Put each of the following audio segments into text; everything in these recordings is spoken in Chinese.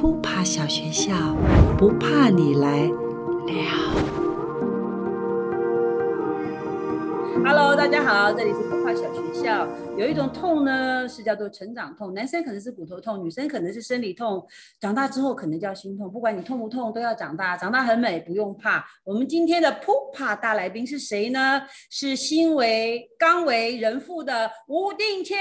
扑爬小学校，不怕你来了。Hello，大家好，这里是不怕小学校。有一种痛呢，是叫做成长痛，男生可能是骨头痛，女生可能是生理痛，长大之后可能叫心痛。不管你痛不痛，都要长大，长大很美，不用怕。我们今天的扑怕大来宾是谁呢？是新为刚为人父的吴定谦，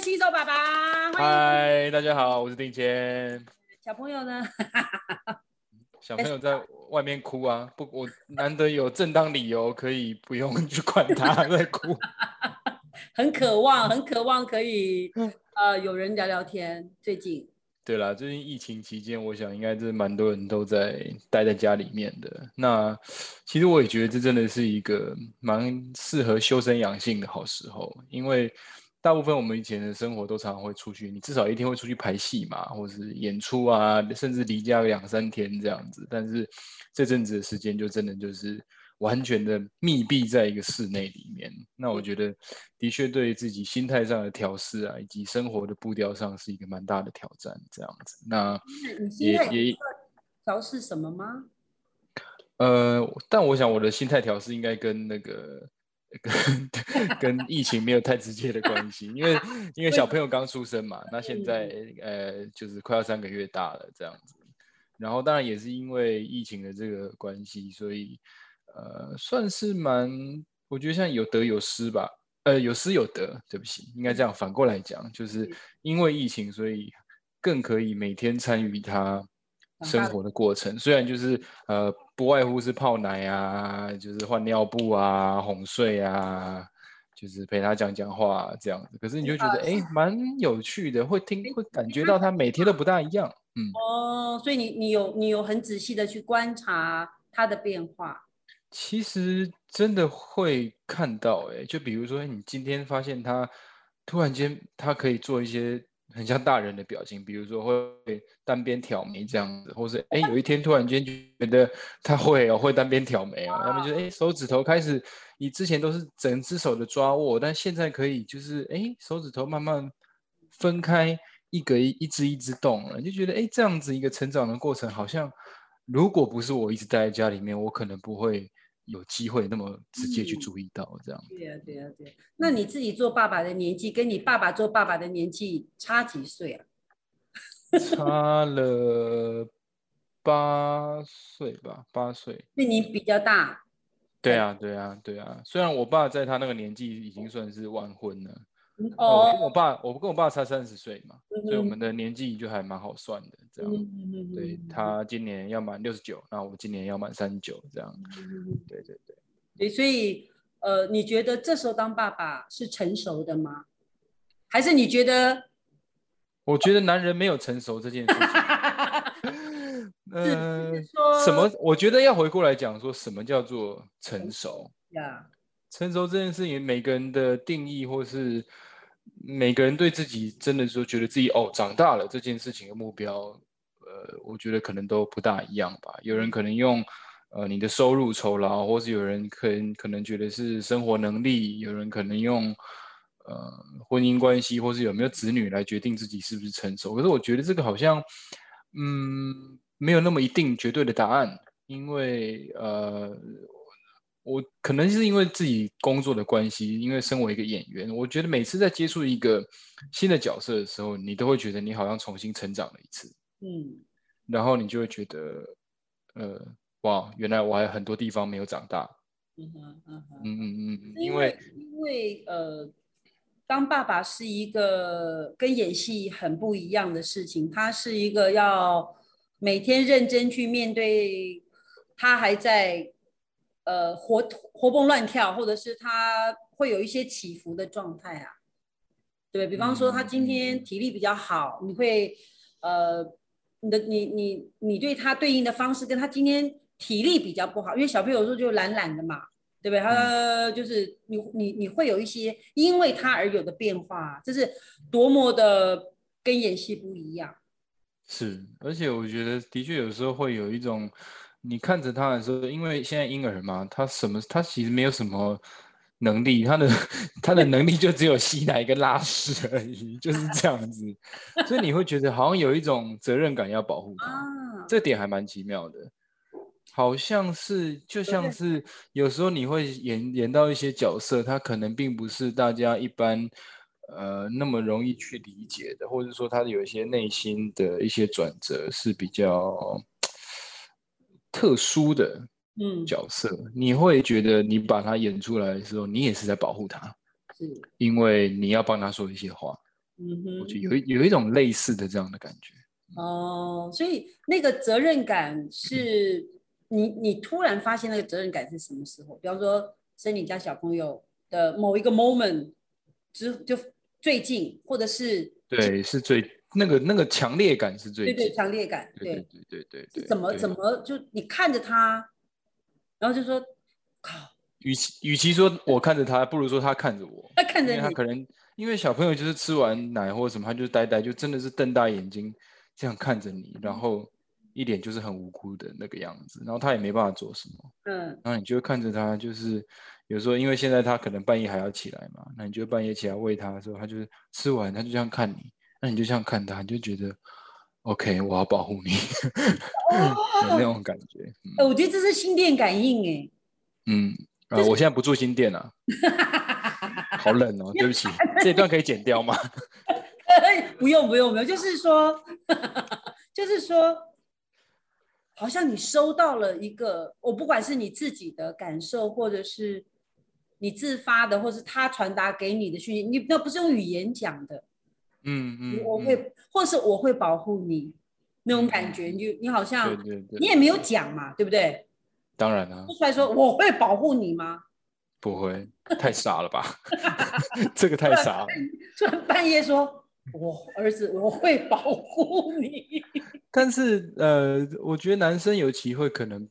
新手爸爸。嗨，大家好，我是定谦。小朋友呢？小朋友在外面哭啊！不，我难得有正当理由可以不用去管他在哭，很渴望，很渴望可以呃有人聊聊天。最近，对啦，最近疫情期间，我想应该是蛮多人都在待在家里面的。那其实我也觉得这真的是一个蛮适合修身养性的好时候，因为。大部分我们以前的生活都常常会出去，你至少一天会出去排戏嘛，或者是演出啊，甚至离家两三天这样子。但是这阵子的时间就真的就是完全的密闭在一个室内里面。那我觉得的确对自己心态上的调试啊，以及生活的步调上是一个蛮大的挑战。这样子，那也也调试什么吗？呃，但我想我的心态调试应该跟那个。跟跟疫情没有太直接的关系，因为因为小朋友刚出生嘛，那现在呃就是快要三个月大了这样子，然后当然也是因为疫情的这个关系，所以呃算是蛮，我觉得像有得有失吧，呃有失有得，对不起，应该这样反过来讲，就是因为疫情，所以更可以每天参与他。生活的过程。虽然就是呃不外乎是泡奶啊，就是换尿布啊、哄睡啊，就是陪他讲讲话这样子，可是你就觉得哎蛮有趣的，会听会感觉到他。每天都不大一样，嗯。哦，所以你你有你有很仔细的去观察他的变化，其实真的会看到哎，就比如说你今天发现他突然间他可以做一些。很像大人的表情，比如说会单边挑眉这样子，或是哎有一天突然间觉得他会哦会单边挑眉哦，他们就是哎手指头开始，你之前都是整只手的抓握，但现在可以就是哎手指头慢慢分开一格一一只一只动了，就觉得哎这样子一个成长的过程，好像如果不是我一直待在家里面，我可能不会。有机会那么直接去注意到这样。对呀，对呀，对。那你自己做爸爸的年纪，跟你爸爸做爸爸的年纪差几岁啊？差了八岁吧，八岁。那你比较大。对啊，对啊，对啊。虽然我爸在他那个年纪已经算是晚婚了。哦，我跟我爸，我跟我爸差三十岁嘛，所以我们的年纪就还蛮好算的，这样。对他今年要满六十九，那我今年要满三十九，这样。对对对。对，所以呃，你觉得这时候当爸爸是成熟的吗？还是你觉得？我觉得男人没有成熟这件事情。嗯，什么？我觉得要回过来讲，说什么叫做成熟？呀，成熟这件事情，每个人的定义或是。每个人对自己真的说觉得自己哦长大了这件事情的目标，呃，我觉得可能都不大一样吧。有人可能用呃你的收入酬劳，或是有人可能可能觉得是生活能力，有人可能用呃婚姻关系，或是有没有子女来决定自己是不是成熟。可是我觉得这个好像嗯没有那么一定绝对的答案，因为呃。我可能是因为自己工作的关系，因为身为一个演员，我觉得每次在接触一个新的角色的时候，你都会觉得你好像重新成长了一次。嗯，然后你就会觉得，呃，哇，原来我还有很多地方没有长大。嗯哼，嗯哼，嗯嗯嗯，因为因为呃，当爸爸是一个跟演戏很不一样的事情，他是一个要每天认真去面对，他还在。呃，活活蹦乱跳，或者是他会有一些起伏的状态啊，对比方说，他今天体力比较好，你会呃，你的你你你对他对应的方式，跟他今天体力比较不好，因为小朋友有时候就懒懒的嘛，对不对？他就是你你你会有一些因为他而有的变化，这是多么的跟演戏不一样。是，而且我觉得的确有时候会有一种。你看着他的时候，因为现在婴儿嘛，他什么他其实没有什么能力，他的他的能力就只有吸奶跟拉屎而已，就是这样子，所以你会觉得好像有一种责任感要保护他，这点还蛮奇妙的，好像是就像是有时候你会演演到一些角色，他可能并不是大家一般呃那么容易去理解的，或者说他有一些内心的一些转折是比较特殊的。嗯，角色你会觉得你把他演出来的时候，你也是在保护他，是，因为你要帮他说一些话。嗯哼，我觉得有有一种类似的这样的感觉。哦，所以那个责任感是你你突然发现那个责任感是什么时候？比方说生你家小朋友的某一个 moment 之就最近，或者是对，是最那个那个强烈感是最对对强烈感，对对对对对，怎么怎么就你看着他。然后就说，靠，与其与其说我看着他，不如说他看着我。他看着他可能因为小朋友就是吃完奶或者什么，他就呆呆，就真的是瞪大眼睛这样看着你，然后一脸就是很无辜的那个样子，然后他也没办法做什么。嗯。然后你就看着他，就是有时候因为现在他可能半夜还要起来嘛，那你就半夜起来喂他的时候，他就是吃完他就这样看你，那你就这样看他，你就觉得。OK，我要保护你，有那种感觉。哎，我觉得这是心电感应哎。嗯，啊，我现在不住心电了，好冷哦，对不起，这段可以剪掉吗？不用不用不用，就是说，就是说，好像你收到了一个，我不管是你自己的感受，或者是你自发的，或是他传达给你的讯息，你那不是用语言讲的。嗯嗯，我会，或是我会保护你，那种感觉，你你好像，对对对，你也没有讲嘛，对不对？当然了，说出来说我会保护你吗？不会，太傻了吧？这个太傻了。突然半夜说，我儿子我会保护你。但是呃，我觉得男生尤其会可能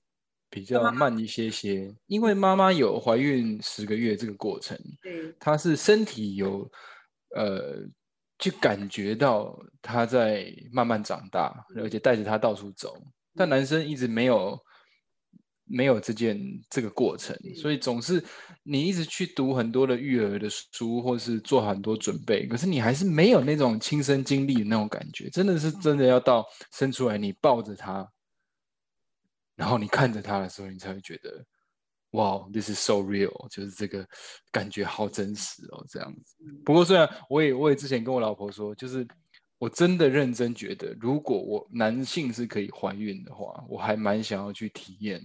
比较慢一些些，因为妈妈有怀孕十个月这个过程，对，她是身体有呃。就感觉到他在慢慢长大，而且带着他到处走。但男生一直没有没有这件这个过程，所以总是你一直去读很多的育儿的书，或是做很多准备，可是你还是没有那种亲身经历的那种感觉。真的是真的要到生出来，你抱着他，然后你看着他的时候，你才会觉得。哇，this is so real，就是这个感觉好真实哦，这样子。不过虽然我也我也之前跟我老婆说，就是我真的认真觉得，如果我男性是可以怀孕的话，我还蛮想要去体验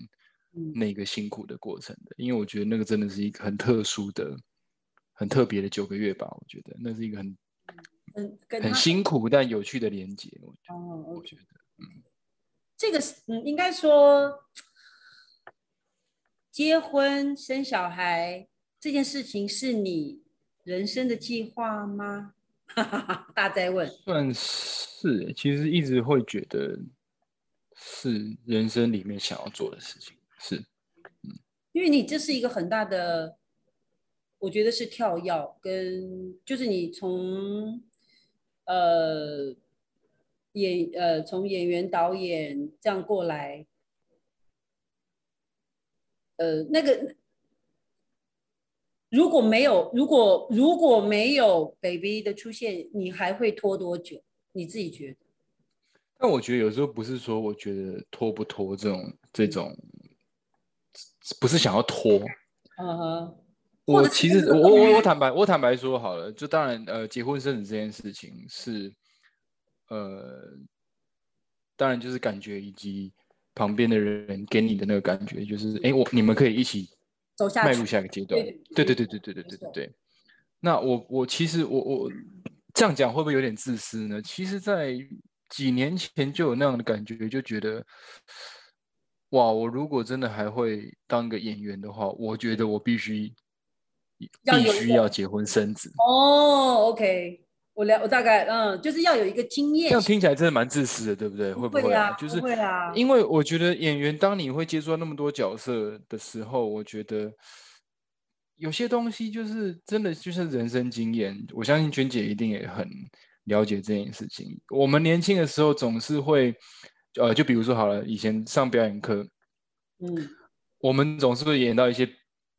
那个辛苦的过程的，因为我觉得那个真的是一个很特殊的、很特别的九个月吧。我觉得那是一个很很很辛苦但有趣的连接。哦，我觉得，嗯，这个是嗯，应该说。结婚生小孩这件事情是你人生的计划吗？大在问。算是，其实一直会觉得是人生里面想要做的事情。是，嗯，因为你这是一个很大的，我觉得是跳跃，跟就是你从呃演呃从演员导演这样过来。呃，那个如果没有，如果如果没有 baby 的出现，你还会拖多久？你自己觉得？但我觉得有时候不是说，我觉得拖不拖这种这种，不是想要拖。嗯哼。我其实我我我坦白我坦白说好了，就当然呃，结婚生子这件事情是呃，当然就是感觉以及。旁边的人给你的那个感觉，就是哎，我你们可以一起走下迈入下一个阶段。对对对对对对对对对。那我我其实我我这样讲会不会有点自私呢？其实，在几年前就有那样的感觉，就觉得哇，我如果真的还会当个演员的话，我觉得我必须必须要结婚生子。哦，OK。我了，我大概嗯，就是要有一个经验。这样听起来真的蛮自私的，对不对？会不会啊？就是会啊。因为我觉得演员，当你会接触到那么多角色的时候，我觉得有些东西就是真的就是人生经验。我相信娟姐一定也很了解这件事情。我们年轻的时候总是会，呃，就比如说好了，以前上表演课，嗯，我们总是会演到一些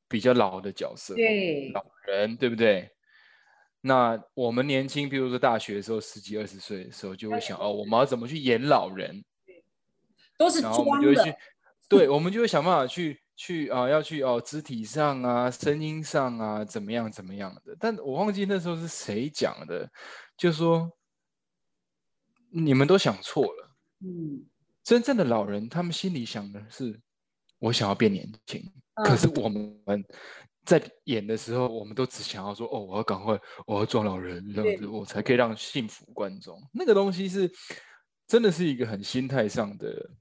比较老的角色，对，老人，对不对？那我们年轻，比如说大学的时候，十几二十岁的时候，就会想哦，我们要怎么去演老人？都是装的。对，我们就会想办法去去啊，要去哦，肢体上啊，声音上啊，怎么样怎么样的？但我忘记那时候是谁讲的，就说你们都想错了。嗯，真正的老人，他们心里想的是，我想要变年轻。可是我们在演的时候，我们都只想要说，哦，我要赶快，我要撞老人这样子，我才可以让幸福观众。那个东西是真的是一个很心态上的。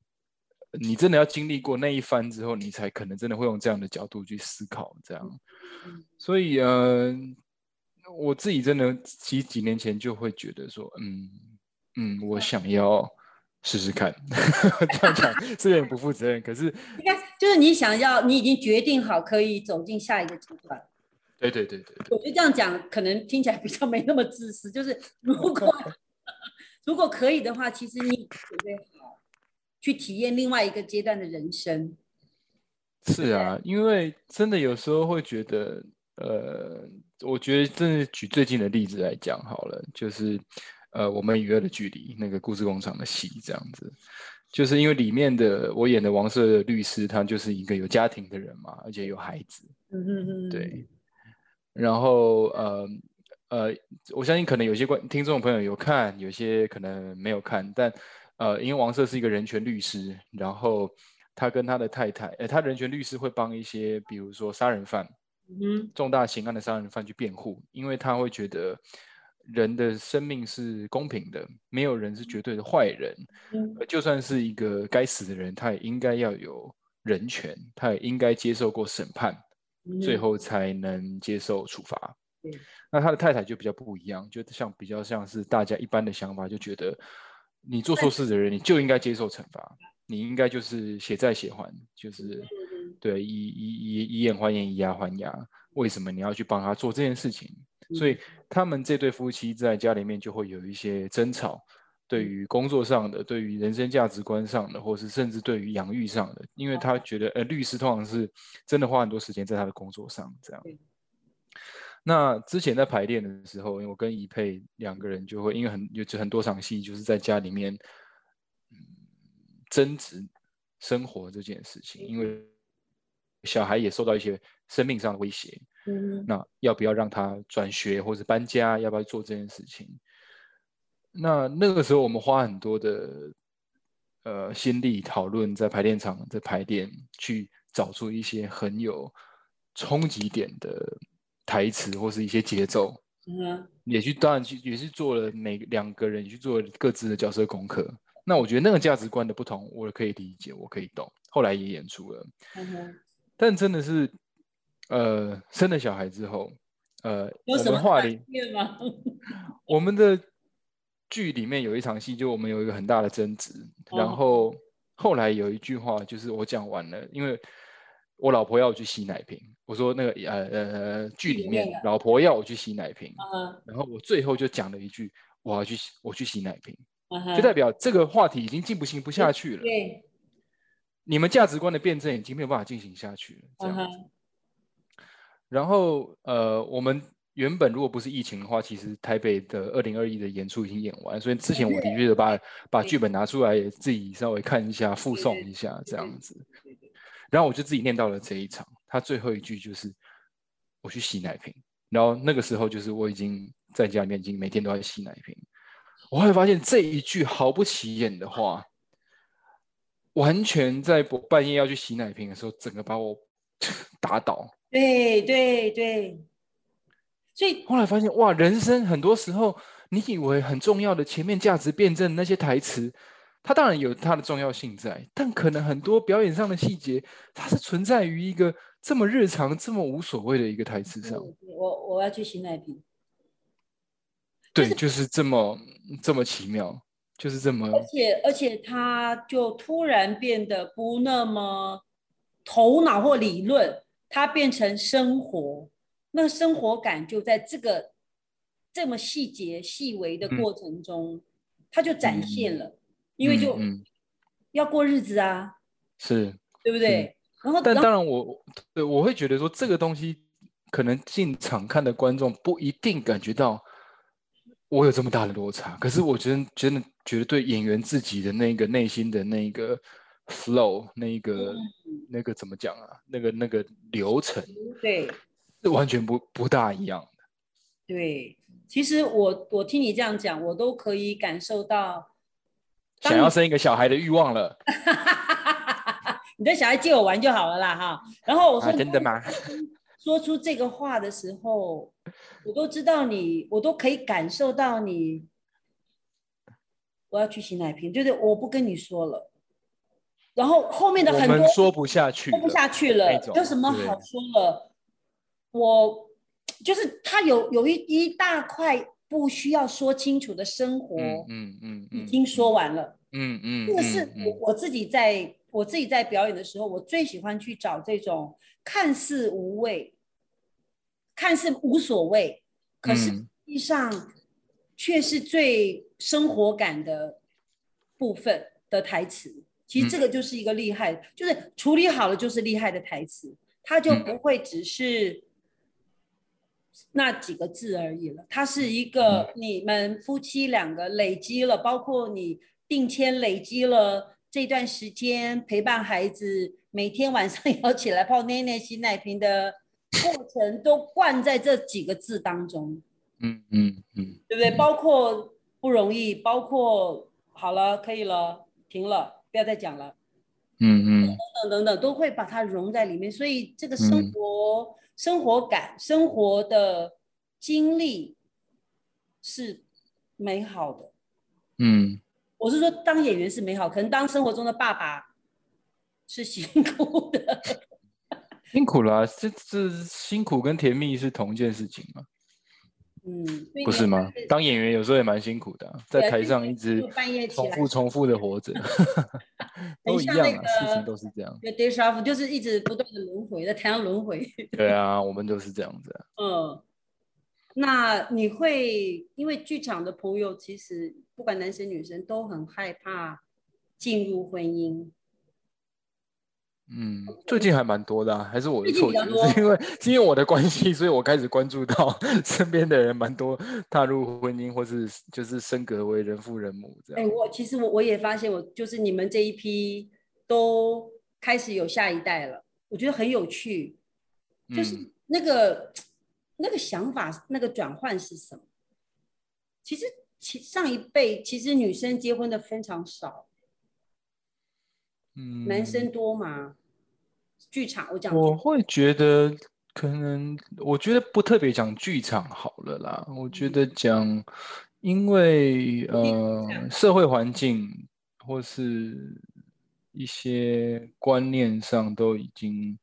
你真的要经历过那一番之后，你才可能真的会用这样的角度去思考。这样，所以呃，我自己真的几几年前就会觉得说，嗯嗯，我想要试试看。这样讲是有点不负责任，可是应该就是你想要，你已经决定好可以走进下一个阶段。对对对对，我觉得这样讲可能听起来比较没那么自私。就是如果 如果可以的话，其实你准备好。去体验另外一个阶段的人生，是啊，因为真的有时候会觉得，呃，我觉得真的举最近的例子来讲好了，就是呃，我们与恶的距离那个故事工厂的戏这样子，就是因为里面的我演的王色律师，他就是一个有家庭的人嘛，而且有孩子，嗯嗯嗯，对，然后呃呃，我相信可能有些观听众朋友有看，有些可能没有看，但。呃，因为王色是一个人权律师，然后他跟他的太太，呃，他人权律师会帮一些，比如说杀人犯，嗯，重大刑案的杀人犯去辩护，因为他会觉得人的生命是公平的，没有人是绝对的坏人，嗯，就算是一个该死的人，他也应该要有人权，他也应该接受过审判，最后才能接受处罚。那他的太太就比较不一样，就像比较像是大家一般的想法，就觉得。你做错事的人，你就应该接受惩罚。你应该就是血债血还，就是对以以以以眼还眼，以牙还牙。为什么你要去帮他做这件事情？所以他们这对夫妻在家里面就会有一些争吵，对于工作上的，对于人生价值观上的，或是甚至对于养育上的，因为他觉得，呃，律师通常是真的花很多时间在他的工作上，这样。那之前在排练的时候，因为我跟怡佩两个人就会，因为很有很多场戏就是在家里面，嗯，争执生活这件事情，因为小孩也受到一些生命上的威胁，嗯，那要不要让他转学或者搬家？要不要做这件事情？那那个时候我们花很多的呃心力讨论，在排练场在排练，去找出一些很有冲击点的。台词或是一些节奏，嗯，也去当然去也是做了每两个人去做各自的角色功课。那我觉得那个价值观的不同，我可以理解，我可以懂。后来也演出了，嗯。但真的是，呃，生了小孩之后，呃，我们画里吗？我们的剧里面有一场戏，就我们有一个很大的争执，然后后来有一句话，就是我讲完了，因为我老婆要我去洗奶瓶。我说那个呃呃剧里面老婆要我去洗奶瓶，然后我最后就讲了一句我要去洗我去洗奶瓶，就代表这个话题已经进不行不下去了。对，你们价值观的辩证已经没有办法进行下去了。这样子。然后呃，我们原本如果不是疫情的话，其实台北的二零二一的演出已经演完，所以之前我的确把把剧本拿出来，自己稍微看一下附送一下这样子。然后我就自己念到了这一场。他最后一句就是“我去洗奶瓶”，然后那个时候就是我已经在家里面已经每天都在洗奶瓶。我会发现这一句毫不起眼的话，完全在我半夜要去洗奶瓶的时候，整个把我 打倒。对对对，所以后来发现哇，人生很多时候你以为很重要的前面价值辩证那些台词。它当然有它的重要性在，但可能很多表演上的细节，它是存在于一个这么日常、这么无所谓的一个台词上。我我要去洗奶瓶。对，就是这么这么奇妙，就是这么。而且而且，他就突然变得不那么头脑或理论，它变成生活，那生活感就在这个这么细节细微的过程中，它就展现了。因为就要过日子啊，是。对不对？然后，但当然我对我会觉得说这个东西可能进场看的观众不一定感觉到我有这么大的落差，可是我觉得真的觉得对演员自己的那个内心的那个 flow，那个那个怎么讲啊？那个那个流程，对，是完全不不大一样的。对，其实我我听你这样讲，我都可以感受到想要生一个小孩的欲望了。你的小孩借我玩就好了啦，哈。然后我说真的吗？说出这个话的时候，我都知道你，我都可以感受到你。我要去洗奶瓶，就是我不跟你说了。然后后面的很多说不下去，说不下去了，有什么好说了？我就是他有有一一大块不需要说清楚的生活，嗯嗯，已经说完了，嗯嗯，这个是我我自己在。我自己在表演的时候，我最喜欢去找这种看似无谓、看似无所谓，可是实际上却是最生活感的部分的台词。其实这个就是一个厉害，就是处理好了就是厉害的台词，它就不会只是那几个字而已了。它是一个你们夫妻两个累积了，包括你定签累积了。这段时间陪伴孩子，每天晚上 要起来泡奶奶、洗奶瓶的过程，都灌在这几个字当中。嗯嗯嗯，对不对？包括不容易，包括好了，可以了，停了，不要再讲了。嗯嗯，等等等等，都会把它融在里面。所以这个生活、生活感、生活的经历是美好的。嗯。我是说，当演员是美好，可能当生活中的爸爸是辛苦的。辛苦了，这这辛苦跟甜蜜是同一件事情吗？嗯，不是吗？当演员有时候也蛮辛苦的，在台上一直重复重复的活着，都一样啊，事情都是这样。就是一直不断的轮回，在台上轮回。对啊，我们都是这样子。嗯。那你会因为剧场的朋友，其实不管男生女生都很害怕进入婚姻。嗯，最近还蛮多的，还是我的错觉，是因为是因为我的关系，所以我开始关注到身边的人蛮多踏入婚姻，或是就是升格为人父人母这样。哎，我其实我我也发现，我就是你们这一批都开始有下一代了，我觉得很有趣，就是那个。那个想法，那个转换是什么？其实，其上一辈其实女生结婚的非常少，嗯，男生多吗？剧场我讲，我会觉得可能，我觉得不特别讲剧场好了啦。我觉得讲，因为呃，社会环境或是一些观念上都已经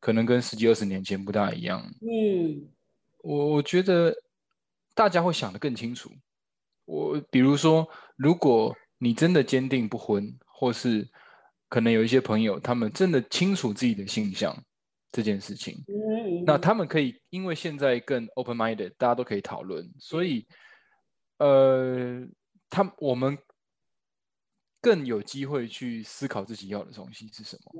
可能跟十几二十年前不大一样，嗯。我我觉得大家会想得更清楚。我比如说，如果你真的坚定不婚，或是可能有一些朋友，他们真的清楚自己的性向这件事情，那他们可以因为现在更 open minded，大家都可以讨论，所以呃，他我们更有机会去思考自己要的东西是什么。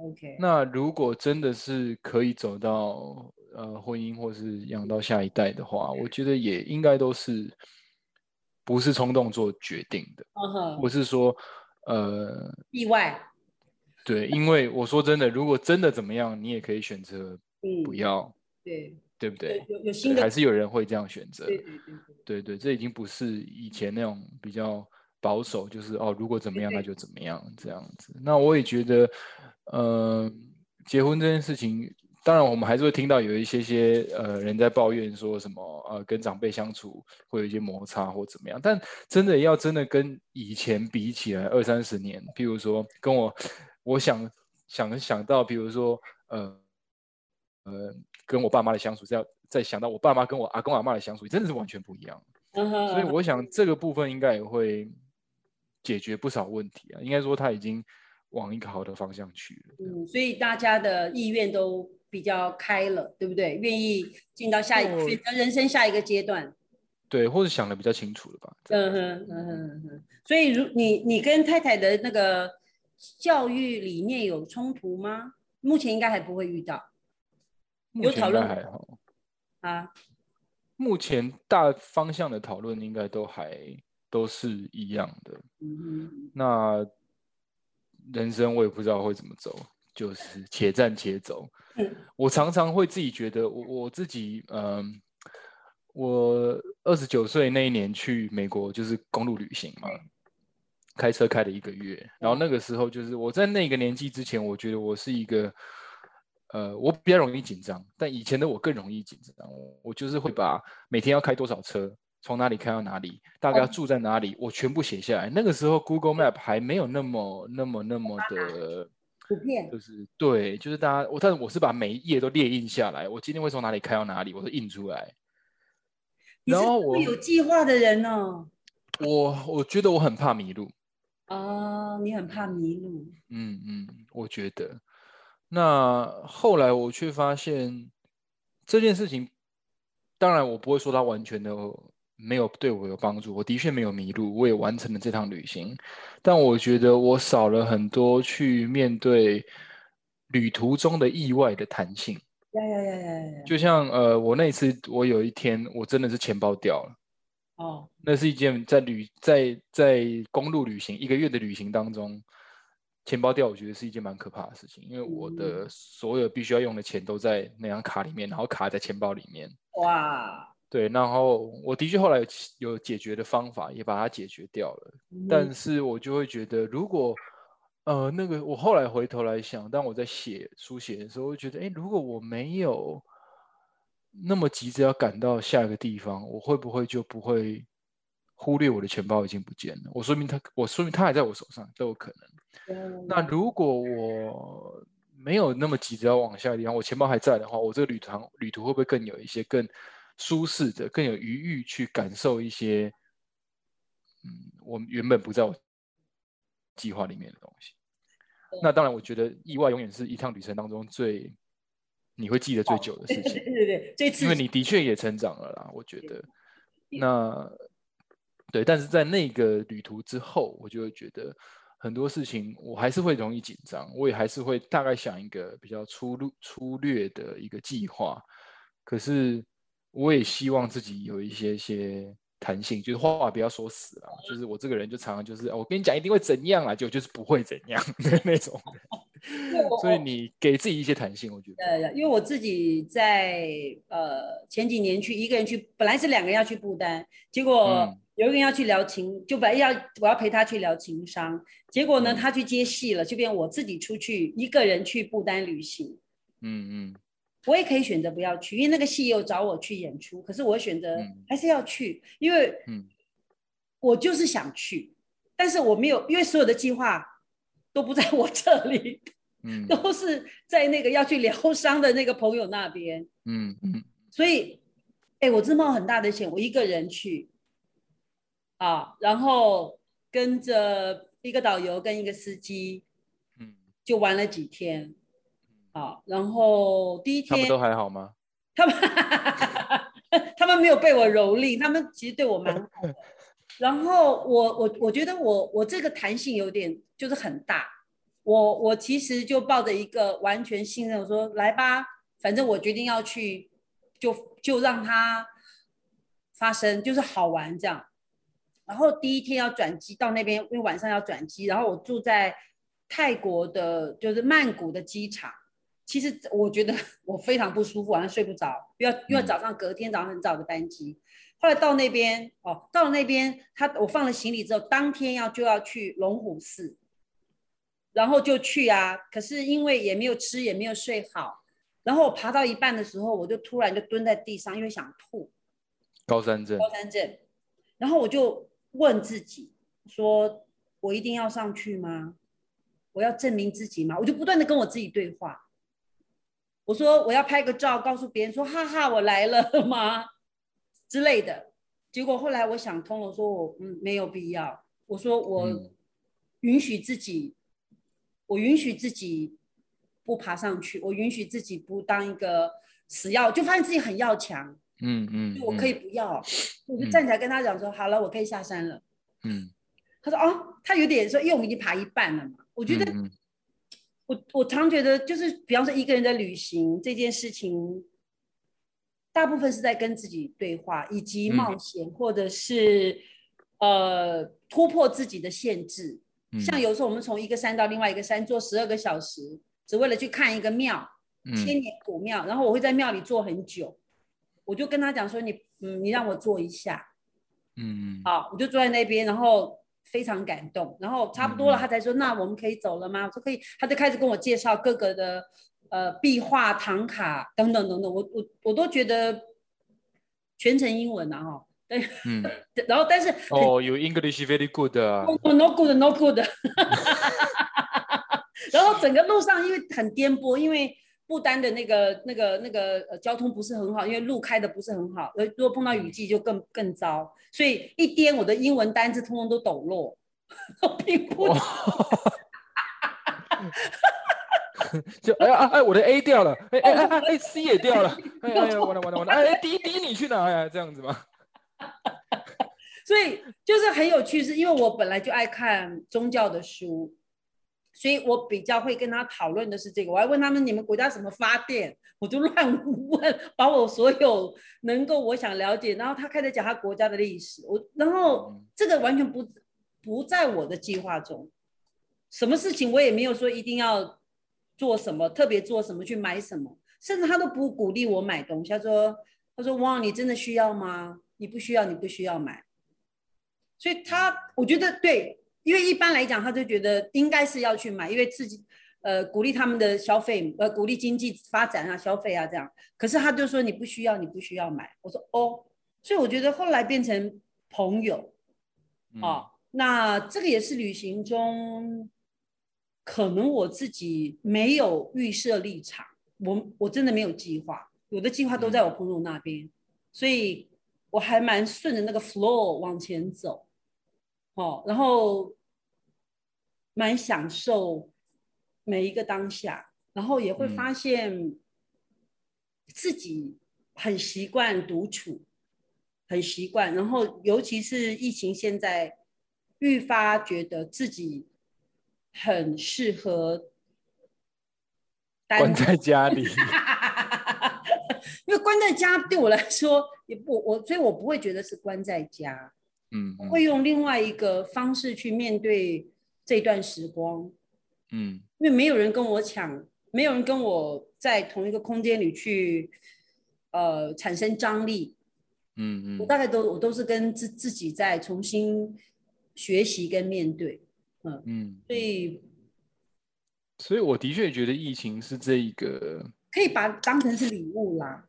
OK。那如果真的是可以走到。呃，婚姻或是养到下一代的话，我觉得也应该都是不是冲动做决定的，不是说呃意外。对，因为我说真的，如果真的怎么样，你也可以选择不要，对对不对？有有新的，还是有人会这样选择。对对对对对，这已经不是以前那种比较保守，就是哦，如果怎么样那就怎么样这样子。那我也觉得，呃，结婚这件事情。当然，我们还是会听到有一些些呃人在抱怨说什么呃跟长辈相处会有一些摩擦或怎么样。但真的要真的跟以前比起来，二三十年，譬如说跟我，我想想想到，比如说呃呃跟我爸妈的相处，再再想到我爸妈跟我阿公阿妈的相处，真的是完全不一样。所以我想这个部分应该也会解决不少问题啊。应该说他已经往一个好的方向去了。嗯，所以大家的意愿都。比较开了，对不对？愿意进到下一选择人生下一个阶段，对，或者想的比较清楚了吧？嗯哼嗯哼哼。所以，如你你跟太太的那个教育理念有冲突吗？目前应该还不会遇到。有讨论还好啊。目前大方向的讨论应该都还都是一样的。嗯那人生我也不知道会怎么走，就是且战且走。嗯。我常常会自己觉得，我我自己，嗯，我二十九岁那一年去美国就是公路旅行嘛，开车开了一个月，然后那个时候就是我在那个年纪之前，我觉得我是一个。呃，我比较容易紧张，但以前的我更容易紧张。我就是会把每天要开多少车，从哪里开到哪里，大概要住在哪里，我全部写下来。那个时候 Google Map 还没有那么、那么、那么的普遍，就是对，就是大家我，但是我是把每一页都列印下来。我今天会从哪里开到哪里，我都印出来。然后我有计划的人哦？我我觉得我很怕迷路。哦，你很怕迷路？嗯嗯，我觉得。那后来我却发现这件事情，当然我不会说它完全的没有对我有帮助。我的确没有迷路，我也完成了这趟旅行。但我觉得我少了很多去面对旅途中的意外的弹性。呀呀呀呀呀！就像呃，我那次我有一天我真的是钱包掉了。哦。那是一件在旅在在公路旅行一个月的旅行当中。钱包掉，我觉得是一件蛮可怕的事情，因为我的所有必须要用的钱都在那张卡里面，然后卡在钱包里面。哇，对，然后我的确后来有解决的方法，也把它解决掉了。但是我就会觉得，如果呃那个我后来回头来想，当我在写书写的时候，我觉得，哎，如果我没有那么急着要赶到下一个地方，我会不会就不会忽略我的钱包已经不见了？我说明他，我说明他还在我手上，都有可能。那如果我没有那么急着要往下的地方，我钱包还在的话，我这个旅途旅途会不会更有一些更舒适的、更有余裕去感受一些，嗯，我原本不在我计划里面的东西？那当然，我觉得意外永远是一趟旅程当中最你会记得最久的事情。对对对，因为你的确也成长了啦，我觉得。那对，但是在那个旅途之后，我就会觉得。很多事情我还是会容易紧张，我也还是会大概想一个比较粗略粗略的一个计划，可是我也希望自己有一些些弹性，就是话不要说死了。就是我这个人就常常就是我跟你讲一定会怎样啊，就就是不会怎样的那种。所以你给自己一些弹性，我觉得。呃，因为我自己在呃前几年去一个人去，本来是两个人要去不丹，结果。有一个人要去聊情，就本来要我要陪他去聊情商，结果呢，他去接戏了，就变我自己出去一个人去不丹旅行。嗯嗯，我也可以选择不要去，因为那个戏又找我去演出，可是我选择还是要去，因为嗯，我就是想去，但是我没有，因为所有的计划都不在我这里，嗯，都是在那个要去疗伤的那个朋友那边。嗯嗯，所以，哎，我真冒很大的险，我一个人去。啊，然后跟着一个导游跟一个司机，嗯，就玩了几天，啊，然后第一天他们都还好吗？他们 他们没有被我蹂躏，他们其实对我蛮好的。然后我我我觉得我我这个弹性有点就是很大，我我其实就抱着一个完全信任，我说来吧，反正我决定要去，就就让它发生，就是好玩这样。然后第一天要转机到那边，因为晚上要转机。然后我住在泰国的，就是曼谷的机场。其实我觉得 我非常不舒服，晚上睡不着，要因为早上隔天早上很早的班机。后来到那边，哦，到了那边，他我放了行李之后，当天要就要去龙虎寺，然后就去啊。可是因为也没有吃，也没有睡好，然后我爬到一半的时候，我就突然就蹲在地上，因为想吐。高山症。高山症，然后我就。问自己说：“我一定要上去吗？我要证明自己吗？”我就不断的跟我自己对话。我说：“我要拍个照，告诉别人说，哈哈，我来了吗？” 之类的。结果后来我想通了，说我嗯没有必要。我说我允许自己，我允许自己不爬上去，我允许自己不当一个死要，就发现自己很要强。嗯嗯，我可以不要，我就站起来跟他讲说，好了，我可以下山了。嗯，他说哦，他有点说，因为我们已经爬一半了嘛，我觉得我我常觉得，就是比方说一个人的旅行这件事情，大部分是在跟自己对话，以及冒险，或者是呃突破自己的限制。像有时候我们从一个山到另外一个山，坐十二个小时，只为了去看一个庙，千年古庙。然后我会在庙里坐很久，我就跟他讲说：“你嗯，你让我坐一下。”嗯，好，我就坐在那边，然后。非常感动，然后差不多了，他才说：“那我们可以走了吗？”我说：“可以。”他就开始跟我介绍各个的呃壁画、唐卡等等等等，我我我都觉得全程英文啊，哈，对，嗯，然后但是哦，有 English very good 啊，no good no good，然后整个路上因为很颠簸，因为。不丹的那个、那个、那个呃，交通不是很好，因为路开的不是很好。呃，如果碰到雨季就更更糟，所以一颠我的英文单字通通都抖落，拼不。就哎呀哎，我的 A 掉了，哎哎哎哎，C 也掉了，哎哎完了完了完了，哎 D D 你去哪呀？这样子吗？所以就是很有趣，是因为我本来就爱看宗教的书。所以我比较会跟他讨论的是这个，我还问他们你们国家怎么发电，我就乱问，把我所有能够我想了解，然后他开始讲他国家的历史，我然后这个完全不不在我的计划中，什么事情我也没有说一定要做什么，特别做什么去买什么，甚至他都不鼓励我买东西，他说他说哇你真的需要吗？你不需要你不需要买，所以他我觉得对。因为一般来讲，他就觉得应该是要去买，因为自己，呃，鼓励他们的消费，呃，鼓励经济发展啊，消费啊这样。可是他就说你不需要，你不需要买。我说哦，所以我觉得后来变成朋友，啊，那这个也是旅行中，可能我自己没有预设立场，我我真的没有计划，我的计划都在我朋友那边，所以我还蛮顺着那个 flow 往前走，哦，然后。蛮享受每一个当下，然后也会发现自己很习惯独处，很习惯。然后尤其是疫情现在，愈发觉得自己很适合关在家里。因为关在家对我来说也不我，所以我不会觉得是关在家。嗯，会用另外一个方式去面对。这段时光，嗯，因为没有人跟我抢，没有人跟我在同一个空间里去，呃，产生张力，嗯嗯，我大概都我都是跟自自己在重新学习跟面对，嗯嗯，所以，所以我的确觉得疫情是这一个可以把当成是礼物啦。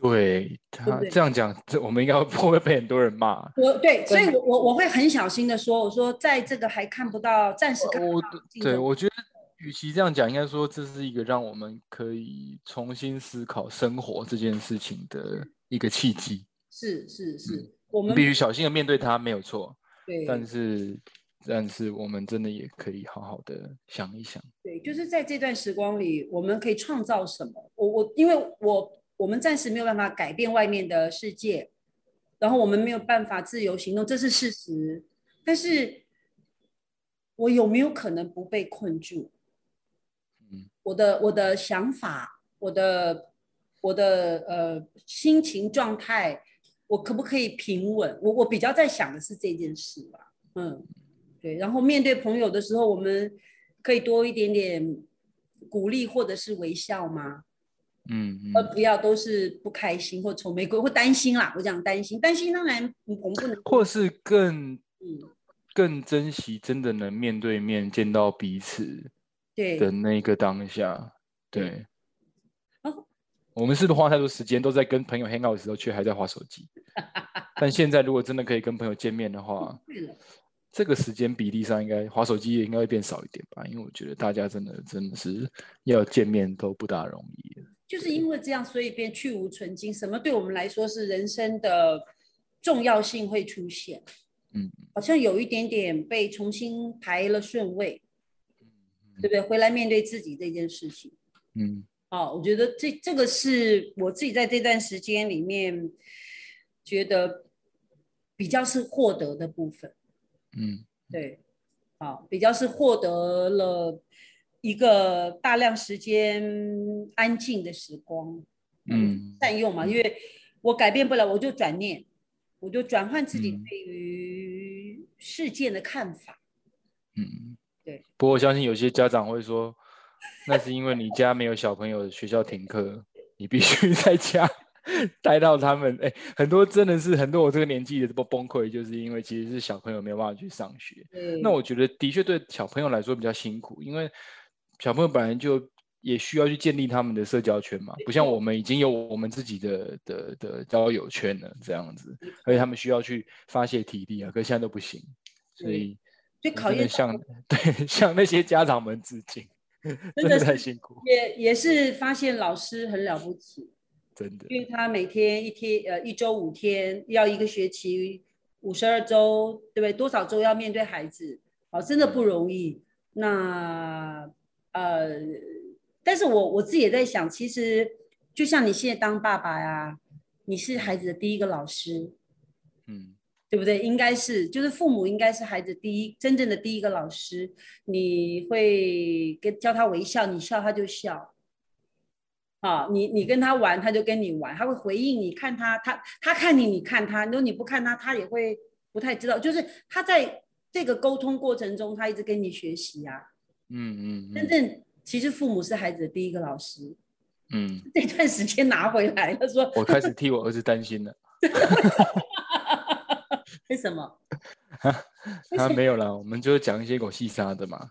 对他这样讲，这我们应该会不 会被很多人骂？我对，所以我我我会很小心的说，我说在这个还看不到，暂时看不到。对，我觉得与其这样讲，应该说这是一个让我们可以重新思考生活这件事情的一个契机。是是是，我们必须小心的面对它，没有错。对，但是但是我们真的也可以好好的想一想。对，就是在这段时光里，我们可以创造什么？我我因为我。我们暂时没有办法改变外面的世界，然后我们没有办法自由行动，这是事实。但是，我有没有可能不被困住？嗯，我的我的想法，我的我的呃心情状态，我可不可以平稳？我我比较在想的是这件事吧。嗯，对。然后面对朋友的时候，我们可以多一点点鼓励或者是微笑吗？嗯，而不要都是不开心或愁眉苦或担心啦。我讲担心，担心当然我们不能，或是更嗯更珍惜真的能面对面见到彼此对的那个当下。对，我们是不是花太多时间都在跟朋友 hang out 的时候，却还在划手机？但现在如果真的可以跟朋友见面的话，这个时间比例上应该划手机也应该会变少一点吧？因为我觉得大家真的真的是要见面都不大容易。就是因为这样，所以变去无存精。什么对我们来说是人生的重要性会出现？嗯，好像有一点点被重新排了顺位，对不对？回来面对自己这件事情。嗯，哦，我觉得这这个是我自己在这段时间里面觉得比较是获得的部分。嗯，对，好，比较是获得了。一个大量时间安静的时光，嗯，善用嘛，因为我改变不了，我就转念，我就转换自己对于事件的看法。嗯，对。不过我相信有些家长会说，那是因为你家没有小朋友，学校停课，你必须 在家。待到他们，哎，很多真的是很多我这个年纪的都崩溃，就是因为其实是小朋友没有办法去上学。那我觉得的确对小朋友来说比较辛苦，因为小朋友本来就也需要去建立他们的社交圈嘛，不像我们已经有我们自己的的的交友圈了这样子，而且他们需要去发泄体力啊，可现在都不行，所以就考验向对 向那些家长们致敬，真的太辛苦，也也是发现老师很了不起。真的因为他每天一天呃一周五天，要一个学期五十二周，对不对？多少周要面对孩子，哦，真的不容易。那呃，但是我我自己也在想，其实就像你现在当爸爸呀，你是孩子的第一个老师，嗯，对不对？应该是，就是父母应该是孩子第一真正的第一个老师。你会跟教他微笑，你笑他就笑。啊，你你跟他玩，他就跟你玩，他会回应你。看他，他他看你，你看他。如果你不看他，他也会不太知道。就是他在这个沟通过程中，他一直跟你学习呀。嗯嗯。真正其实父母是孩子的第一个老师。嗯。这段时间拿回来，他说。我开始替我儿子担心了。为什么？他没有了，我们就讲一些狗细沙的嘛。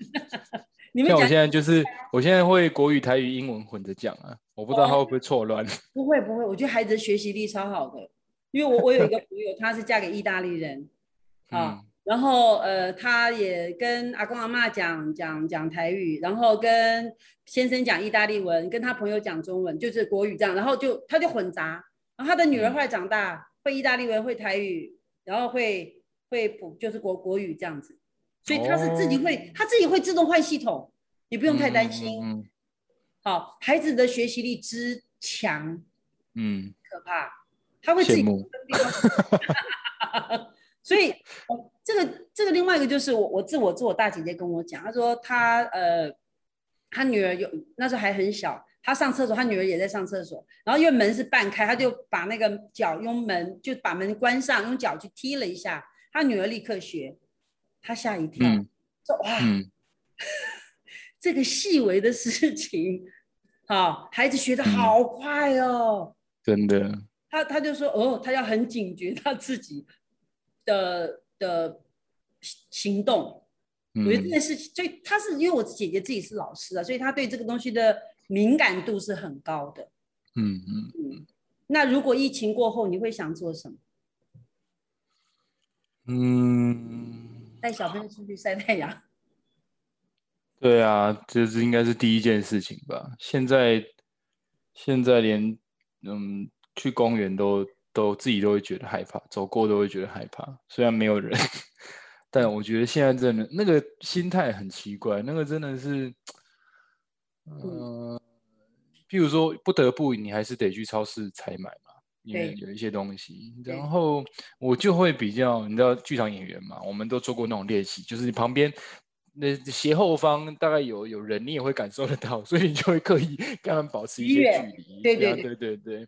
像我现在就是，我现在会国语、台语、英文混着讲啊，我不知道他会不会错乱。不会不会，我觉得孩子学习力超好的，因为我我有一个朋友，她是嫁给意大利人啊，然后呃，他也跟阿公阿妈讲讲讲台语，然后跟先生讲意大利文，跟他朋友讲中文，就是国语这样，然后就他就混杂。然后他的女儿后来长大，会意大利文，会台语，然后会会补就是国国语这样子。所以他是自己会，他自己会自动换系统，你不用太担心。好，孩子的学习力之强，嗯，可怕，他会自己。所以，这个这个另外一个就是我我自我自我大姐姐跟我讲，她说她呃，她女儿有那时候还很小，她上厕所，她女儿也在上厕所，然后因为门是半开，她就把那个脚用门就把门关上，用脚去踢了一下，她女儿立刻学。她吓一跳，说：“哇，这个细微的事情，啊，孩子学的好快哦，真的。”他他就说：“哦，他要很警觉他自己的的行动。”我觉得这件事情，所以他是因为我姐姐自己是老师啊，所以他对这个东西的敏感度是很高的。嗯嗯嗯。那如果疫情过后，你会想做什么？嗯。带小朋友出去晒太阳，对啊，这是应该是第一件事情吧。现在现在连嗯去公园都都自己都会觉得害怕，走过都会觉得害怕。虽然没有人，但我觉得现在真的那个心态很奇怪。那个真的是，嗯，譬如说不得不，你还是得去超市采买嘛。因为有一些东西，然后我就会比较，你知道剧场演员嘛，我们都做过那种练习，就是你旁边那斜后方大概有有人，你也会感受得到，所以你就会刻意跟他们保持一些距离。对对对对对。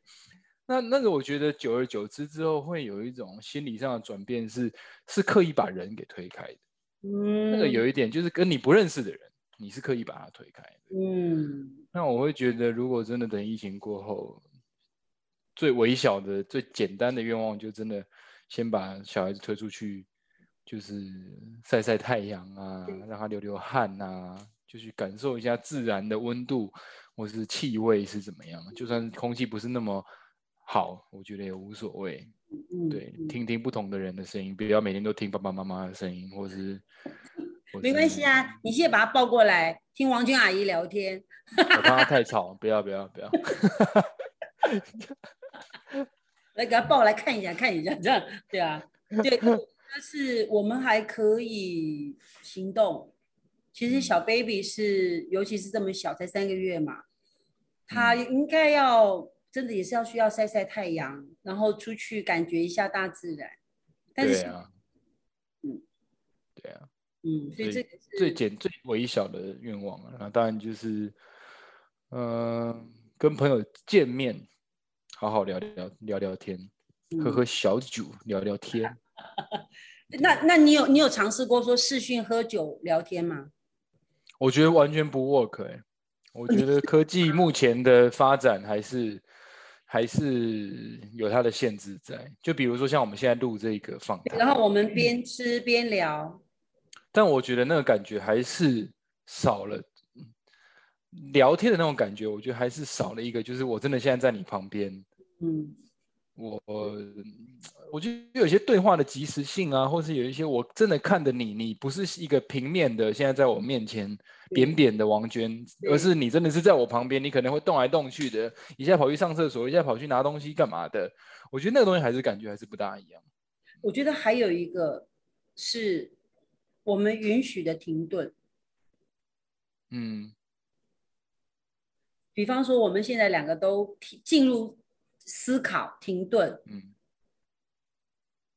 那那个我觉得久而久之之后，会有一种心理上的转变，是是刻意把人给推开的。嗯。那个有一点就是跟你不认识的人，你是刻意把他推开的。嗯。那我会觉得，如果真的等疫情过后。最微小的、最简单的愿望，就真的先把小孩子推出去，就是晒晒太阳啊，让他流流汗啊，就去感受一下自然的温度或是气味是怎么样。就算空气不是那么好，我觉得也无所谓。对，听听不同的人的声音，不要每天都听爸爸妈妈的声音，或是没关系啊，你现在把他抱过来听王军阿姨聊天。我怕他太 吵，不要不要不要。来给他抱来看一下，看一下，这样对啊，对，但是我们还可以行动。其实小 baby 是，尤其是这么小，才三个月嘛，他应该要真的也是要需要晒晒太阳，然后出去感觉一下大自然。但是，嗯，对啊。嗯，所以这个最简最微小的愿望啊，那当然就是，嗯，跟朋友见面，好好聊聊聊聊天，喝喝小酒聊聊天。那那你有你有尝试过说视讯喝酒聊天吗？我觉得完全不 work 哎，我觉得科技目前的发展还是还是有它的限制在。就比如说像我们现在录这个访谈，然后我们边吃边聊。但我觉得那个感觉还是少了，聊天的那种感觉，我觉得还是少了一个，就是我真的现在在你旁边，嗯，我我觉得有些对话的及时性啊，或是有一些我真的看着你，你不是一个平面的，现在在我面前扁扁的王娟，而是你真的是在我旁边，你可能会动来动去的，一下跑去上厕所，一下跑去拿东西干嘛的，我觉得那个东西还是感觉还是不大一样。我觉得还有一个是。我们允许的停顿，嗯，比方说我们现在两个都进入思考停顿，嗯，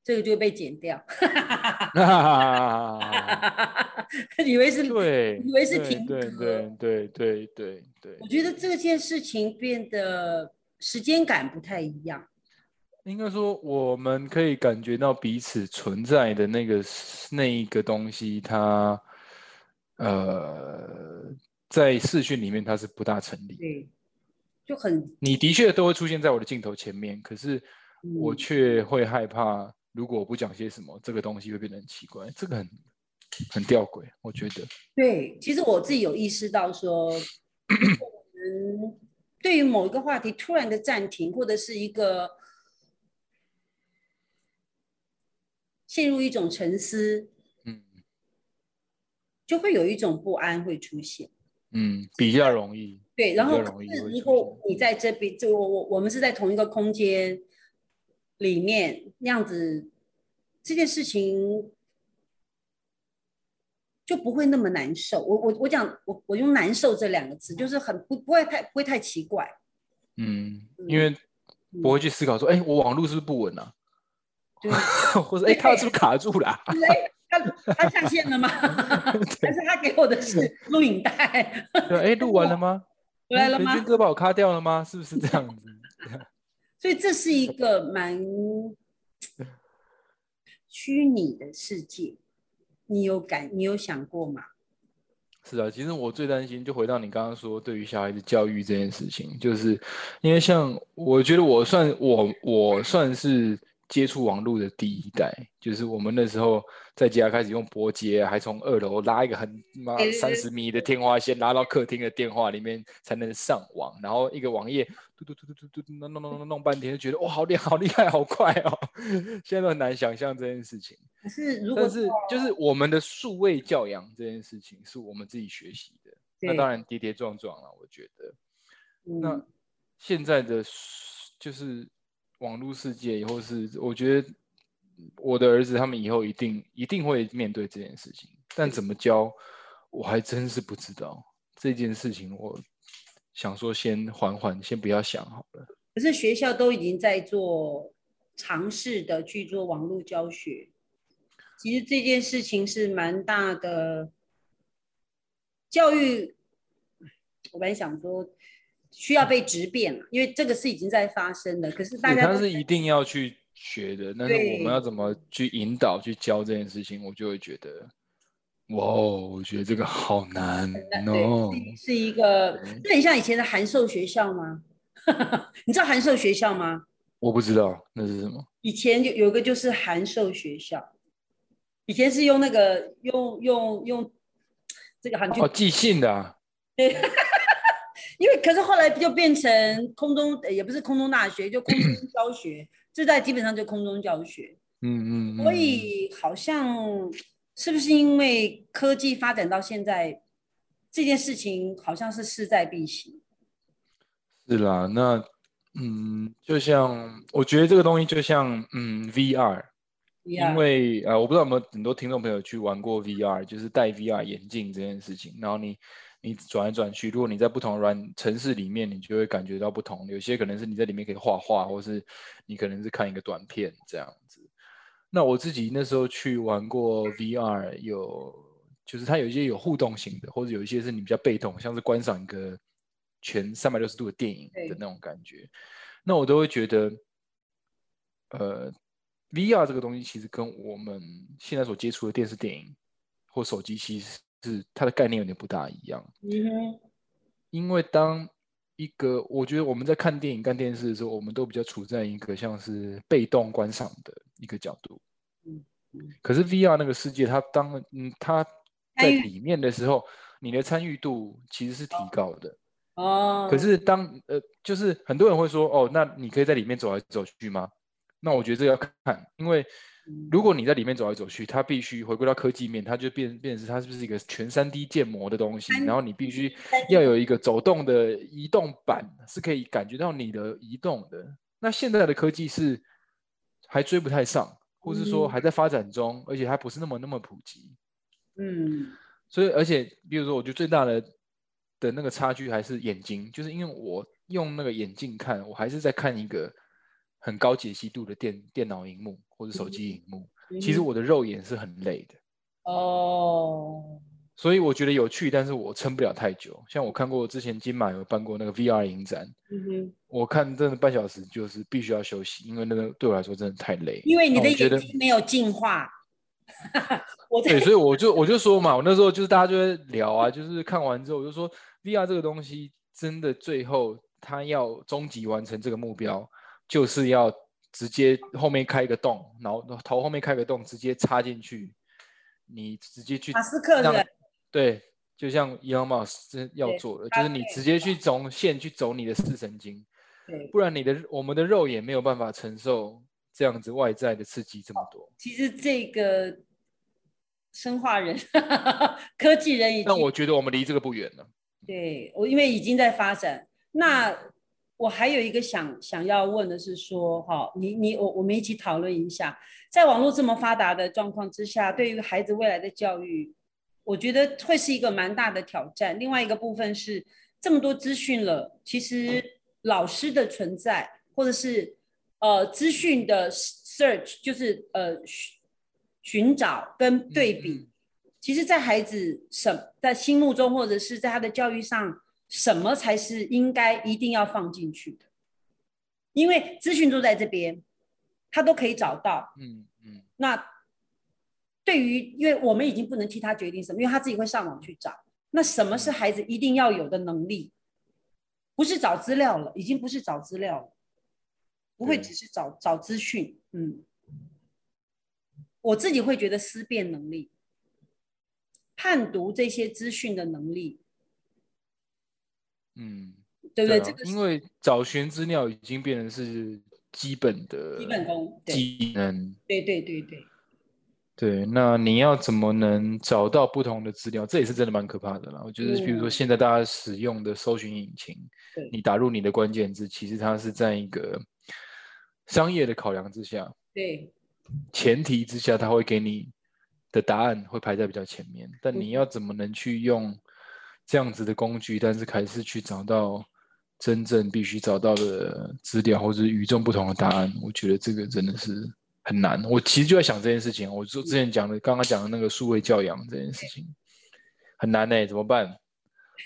这个就被剪掉，以为是对，以为是停对对对对对对，我觉得这件事情变得时间感不太一样。应该说，我们可以感觉到彼此存在的那个那一个东西，它呃，在视讯里面它是不大成立。对，就很你的确都会出现在我的镜头前面，可是我却会害怕，如果我不讲些什么，这个东西会变得很奇怪，这个很很吊诡，我觉得。对，其实我自己有意识到说，嗯，对于某一个话题突然的暂停，或者是一个。陷入一种沉思，嗯，就会有一种不安会出现，嗯，比较容易，对，然后如果你在这边，就我我我们是在同一个空间里面那样子，这件事情就不会那么难受。我我我讲我我用难受这两个字，就是很不不会太不会太奇怪，嗯，因为不会去思考说，哎，我网络是不是不稳啊？或者哎，他是不是卡住了？哎，他他下线了吗？但是他给我的是录影带？对，哎，录完了吗？来了吗？军哥把我卡掉了吗？是不是这样子？所以这是一个蛮虚拟的世界，你有感？你有想过吗？是啊，其实我最担心，就回到你刚刚说，对于小孩子教育这件事情，就是因为像我觉得我算我我算是。接触网络的第一代，就是我们那时候在家开始用拨接，还从二楼拉一个很妈三十米的天花线拉到客厅的电话里面才能上网，然后一个网页嘟嘟嘟嘟嘟嘟弄弄弄弄弄半天，就觉得哇好厉害好厉害好快哦！现在都很难想象这件事情。可是如果是就是我们的数位教养这件事情是我们自己学习的，那当然跌跌撞撞了，我觉得。那现在的就是。网络世界以后是，我觉得我的儿子他们以后一定一定会面对这件事情，但怎么教，我还真是不知道这件事情。我想说，先缓缓，先不要想好了。可是学校都已经在做尝试的去做网络教学，其实这件事情是蛮大的教育。我本来想说。需要被质变了，因为这个是已经在发生的。可是大家他是一定要去学的，但是我们要怎么去引导、去教这件事情，我就会觉得，哇，我觉得这个好难哦。是一个，那很像以前的函授学校吗？你知道函授学校吗？我不知道那是什么。以前有有个就是函授学校，以前是用那个用用用这个函哦，寄信的。对。因为可是后来就变成空中，也不是空中大学，就空中教学，这在基本上就空中教学。嗯嗯。所以好像是不是因为科技发展到现在，这件事情好像是势在必行。是啦，那嗯，就像我觉得这个东西就像嗯 VR，因为呃我不知道有没有很多听众朋友去玩过 VR，就是戴 VR 眼镜这件事情，然后你。你转来转去，如果你在不同的软城市里面，你就会感觉到不同。有些可能是你在里面可以画画，或是你可能是看一个短片这样子。那我自己那时候去玩过 VR，有就是它有一些有互动性的，或者有一些是你比较被动，像是观赏一个全三百六十度的电影的那种感觉，那我都会觉得，呃，VR 这个东西其实跟我们现在所接触的电视、电影或手机，其实是它的概念有点不大一样。嗯因为当一个我觉得我们在看电影、看电视的时候，我们都比较处在一个像是被动观赏的一个角度。嗯可是 VR 那个世界，它当嗯它在里面的时候，你的参与度其实是提高的。哦。可是当呃，就是很多人会说，哦，那你可以在里面走来走去吗？那我觉得这要看，因为如果你在里面走来走去，它必须回归到科技面，它就变变成它是不是一个全三 D 建模的东西？然后你必须要有一个走动的移动板，是可以感觉到你的移动的。那现在的科技是还追不太上。或是说还在发展中，而且还不是那么那么普及，嗯，所以而且比如说，我觉得最大的的那个差距还是眼睛，就是因为我用那个眼镜看，我还是在看一个很高解析度的电电脑荧幕或者手机荧幕，其实我的肉眼是很累的，哦。所以我觉得有趣，但是我撑不了太久。像我看过之前金马有办过那个 VR 影展，我看真的半小时就是必须要休息，因为那个对我来说真的太累。因为你的眼睛没有进化。对，所以我就我就说嘛，我那时候就是大家就在聊啊，就是看完之后我就说，VR 这个东西真的最后它要终极完成这个目标，就是要直接后面开一个洞，然后头后面开个洞，直接插进去，你直接去马斯克的。对，就像 Elon Musk 要做的，就是你直接去走线去走你的视神经，不然你的我们的肉眼没有办法承受这样子外在的刺激这么多。其实这个生化人、科技人已经，但我觉得我们离这个不远了。对我，因为已经在发展。那我还有一个想想要问的是说，哈，你你我我们一起讨论一下，在网络这么发达的状况之下，对于孩子未来的教育。我觉得会是一个蛮大的挑战。另外一个部分是这么多资讯了，其实老师的存在，或者是呃资讯的 search，就是呃寻寻找跟对比，其实，在孩子什在心目中，或者是在他的教育上，什么才是应该一定要放进去的？因为资讯都在这边，他都可以找到。嗯嗯，那。对于，因为我们已经不能替他决定什么，因为他自己会上网去找。那什么是孩子一定要有的能力？不是找资料了，已经不是找资料了，不会只是找找资讯。嗯，我自己会觉得思辨能力、判读这些资讯的能力。嗯，对不对？这个因为找寻资料已经变成是基本的基本功技能。对对对对。对，那你要怎么能找到不同的资料？这也是真的蛮可怕的啦。我觉得，比如说现在大家使用的搜寻引擎，你打入你的关键字，其实它是在一个商业的考量之下，对，前提之下，它会给你的答案会排在比较前面。但你要怎么能去用这样子的工具，但是还是去找到真正必须找到的资料，或者与众不同的答案？我觉得这个真的是。很难，我其实就在想这件事情。我说之前讲的，刚刚讲的那个数位教养这件事情很难呢，怎么办？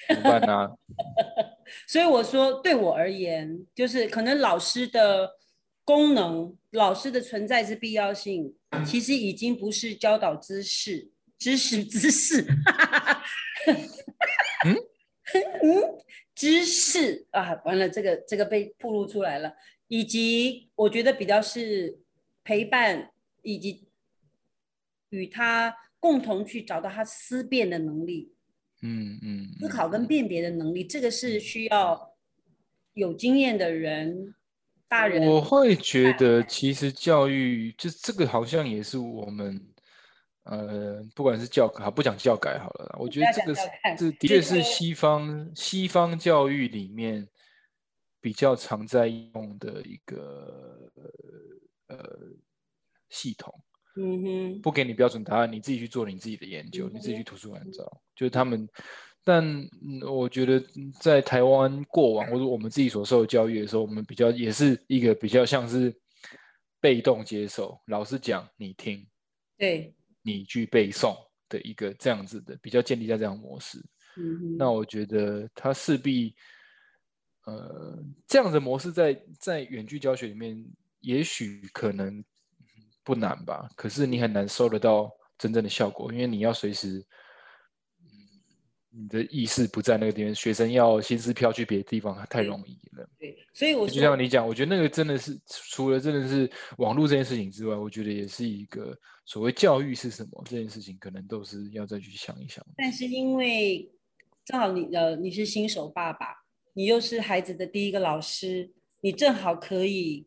怎么办呢？所以我说，对我而言，就是可能老师的功能、老师的存在之必要性，其实已经不是教导知识、知识、知识。嗯 嗯，知识啊，完了，这个这个被暴露出来了。以及我觉得比较是。陪伴以及与他共同去找到他思辨的能力，嗯嗯，思考跟辨别的能力，这个是需要有经验的人，大人。我会觉得，其实教育就这个好像也是我们，呃，不管是教改，不讲教改好了，我觉得这个是这 的确是西方西方教育里面比较常在用的一个。呃，系统，嗯哼，不给你标准答案，你自己去做你自己的研究，你自己去图书馆找，就是他们。但我觉得在台湾过往或者我们自己所受的教育的时候，我们比较也是一个比较像是被动接受，老师讲你听，对，你去背诵，的一个这样子的比较建立在这样模式。嗯，那我觉得它势必，呃，这样的模式在在远距教学里面，也许可能不难吧，可是你很难收得到真正的效果，因为你要随时。你的意识不在那个地方，学生要心思飘去别的地方，太容易了。对，所以我就像你讲，我觉得那个真的是除了真的是网络这件事情之外，我觉得也是一个所谓教育是什么这件事情，可能都是要再去想一想。但是因为正好你呃你是新手爸爸，你又是孩子的第一个老师，你正好可以，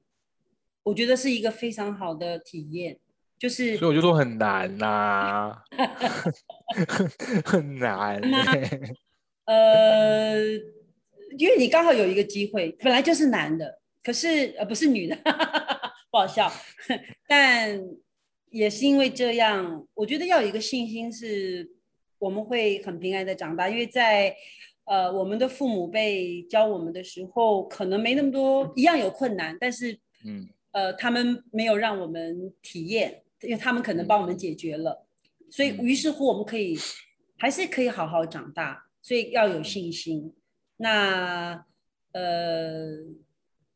我觉得是一个非常好的体验。就是，所以我就说很难呐，很难。呃，因为你刚好有一个机会，本来就是男的，可是呃不是女的，不好笑。但也是因为这样，我觉得要有一个信心，是我们会很平安的长大。因为在呃我们的父母辈教我们的时候，可能没那么多，一样有困难，但是嗯呃他们没有让我们体验。因为他们可能帮我们解决了，所以于是乎我们可以还是可以好好长大，所以要有信心。那呃，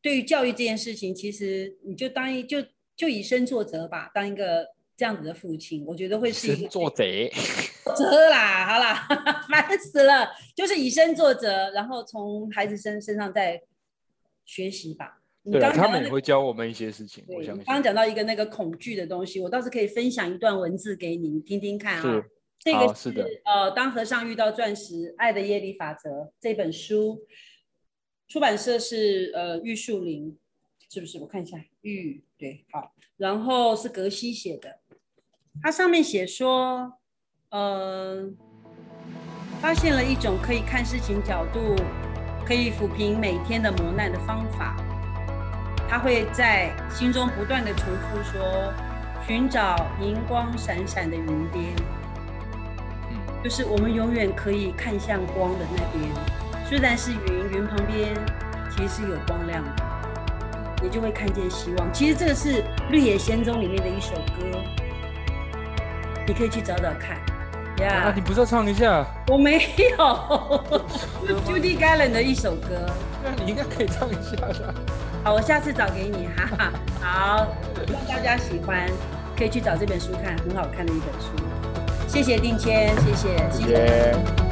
对于教育这件事情，其实你就当一就就以身作则吧，当一个这样子的父亲，我觉得会是一个做贼，则啦，好啦，烦死了，就是以身作则，然后从孩子身身上再学习吧。对，他们也会教我们一些事情。我相信。刚刚讲到一个那个恐惧的东西，我倒是可以分享一段文字给你听听看啊。是这个是呃，当和尚遇到钻石，爱的耶利法则这本书，出版社是呃玉树林，是不是？我看一下，玉对，好，然后是格西写的，它上面写说，呃，发现了一种可以看事情角度，可以抚平每天的磨难的方法。他会在心中不断的重复说：“寻找银光闪闪的云边，嗯，就是我们永远可以看向光的那边。虽然是云，云旁边其实是有光亮的，你就会看见希望。其实这个是《绿野仙踪》里面的一首歌，你可以去找找看。呀，你不是要唱一下？我没有，Judy Garland 的一首歌。那 你应该可以唱一下的。”好，我下次找给你哈。哈。好，希望大家喜欢，可以去找这本书看，很好看的一本书。谢谢定谦，谢谢，谢谢。